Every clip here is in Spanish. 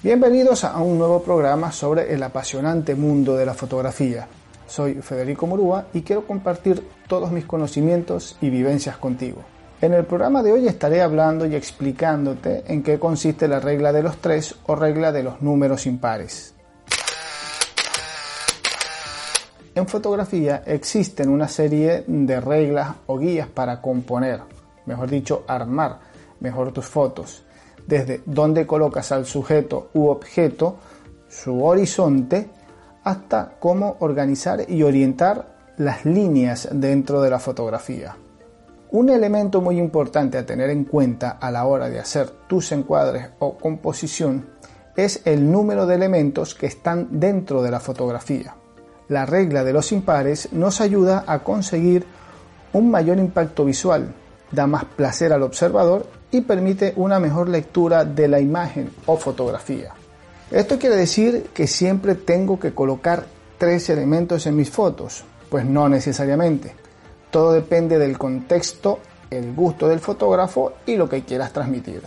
Bienvenidos a un nuevo programa sobre el apasionante mundo de la fotografía. Soy Federico Morúa y quiero compartir todos mis conocimientos y vivencias contigo. En el programa de hoy estaré hablando y explicándote en qué consiste la regla de los tres o regla de los números impares. En fotografía existen una serie de reglas o guías para componer, mejor dicho, armar mejor tus fotos desde dónde colocas al sujeto u objeto, su horizonte, hasta cómo organizar y orientar las líneas dentro de la fotografía. Un elemento muy importante a tener en cuenta a la hora de hacer tus encuadres o composición es el número de elementos que están dentro de la fotografía. La regla de los impares nos ayuda a conseguir un mayor impacto visual, da más placer al observador y permite una mejor lectura de la imagen o fotografía. Esto quiere decir que siempre tengo que colocar tres elementos en mis fotos. Pues no necesariamente. Todo depende del contexto, el gusto del fotógrafo y lo que quieras transmitir.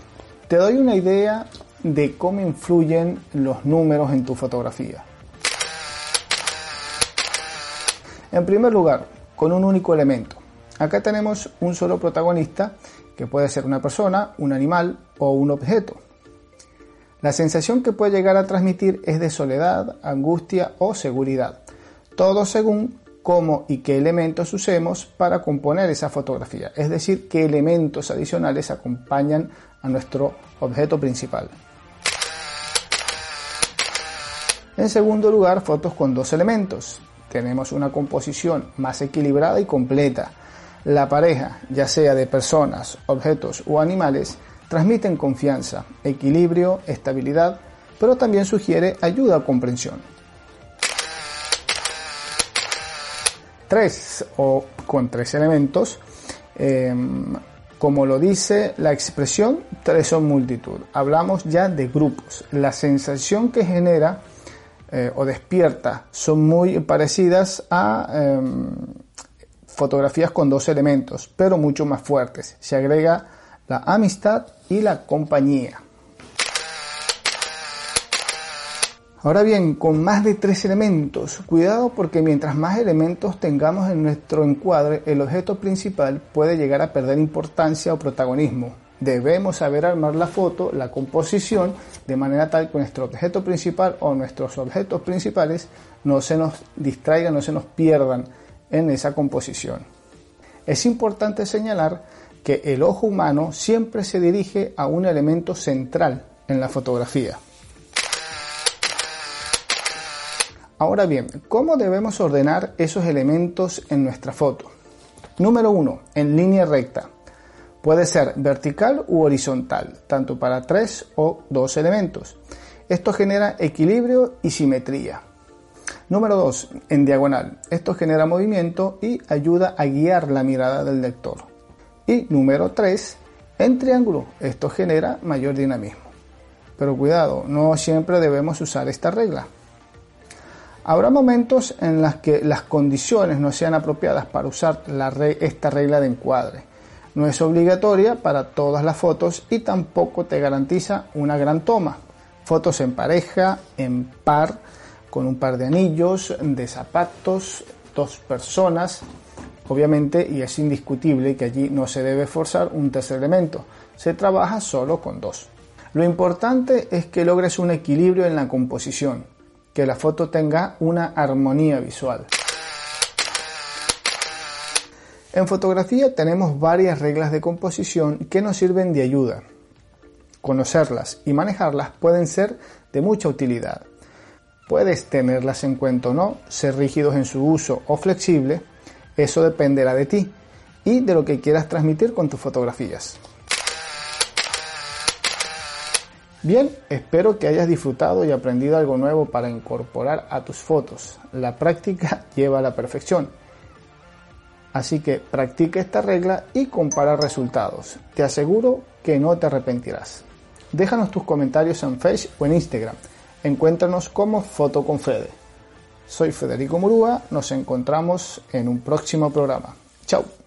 Te doy una idea de cómo influyen los números en tu fotografía. En primer lugar, con un único elemento. Acá tenemos un solo protagonista que puede ser una persona, un animal o un objeto. La sensación que puede llegar a transmitir es de soledad, angustia o seguridad, todo según cómo y qué elementos usemos para componer esa fotografía, es decir, qué elementos adicionales acompañan a nuestro objeto principal. En segundo lugar, fotos con dos elementos. Tenemos una composición más equilibrada y completa, la pareja, ya sea de personas, objetos o animales, transmiten confianza, equilibrio, estabilidad, pero también sugiere ayuda a comprensión. Tres o con tres elementos, em, como lo dice la expresión, tres son multitud. Hablamos ya de grupos. La sensación que genera eh, o despierta son muy parecidas a em, fotografías con dos elementos, pero mucho más fuertes. Se agrega la amistad y la compañía. Ahora bien, con más de tres elementos, cuidado porque mientras más elementos tengamos en nuestro encuadre, el objeto principal puede llegar a perder importancia o protagonismo. Debemos saber armar la foto, la composición, de manera tal que nuestro objeto principal o nuestros objetos principales no se nos distraigan, no se nos pierdan en esa composición. Es importante señalar que el ojo humano siempre se dirige a un elemento central en la fotografía. Ahora bien, ¿cómo debemos ordenar esos elementos en nuestra foto? Número 1. En línea recta. Puede ser vertical u horizontal, tanto para tres o dos elementos. Esto genera equilibrio y simetría. Número 2. En diagonal. Esto genera movimiento y ayuda a guiar la mirada del lector. Y número 3. En triángulo. Esto genera mayor dinamismo. Pero cuidado, no siempre debemos usar esta regla. Habrá momentos en los que las condiciones no sean apropiadas para usar esta regla de encuadre. No es obligatoria para todas las fotos y tampoco te garantiza una gran toma. Fotos en pareja, en par, con un par de anillos, de zapatos, dos personas, obviamente, y es indiscutible que allí no se debe forzar un tercer elemento, se trabaja solo con dos. Lo importante es que logres un equilibrio en la composición, que la foto tenga una armonía visual. En fotografía tenemos varias reglas de composición que nos sirven de ayuda. Conocerlas y manejarlas pueden ser de mucha utilidad. Puedes tenerlas en cuenta o no, ser rígidos en su uso o flexible, eso dependerá de ti y de lo que quieras transmitir con tus fotografías. Bien, espero que hayas disfrutado y aprendido algo nuevo para incorporar a tus fotos. La práctica lleva a la perfección. Así que practica esta regla y compara resultados. Te aseguro que no te arrepentirás. Déjanos tus comentarios en Facebook o en Instagram. Encuéntranos como Foto con Fede. Soy Federico Murúa, nos encontramos en un próximo programa. Chao.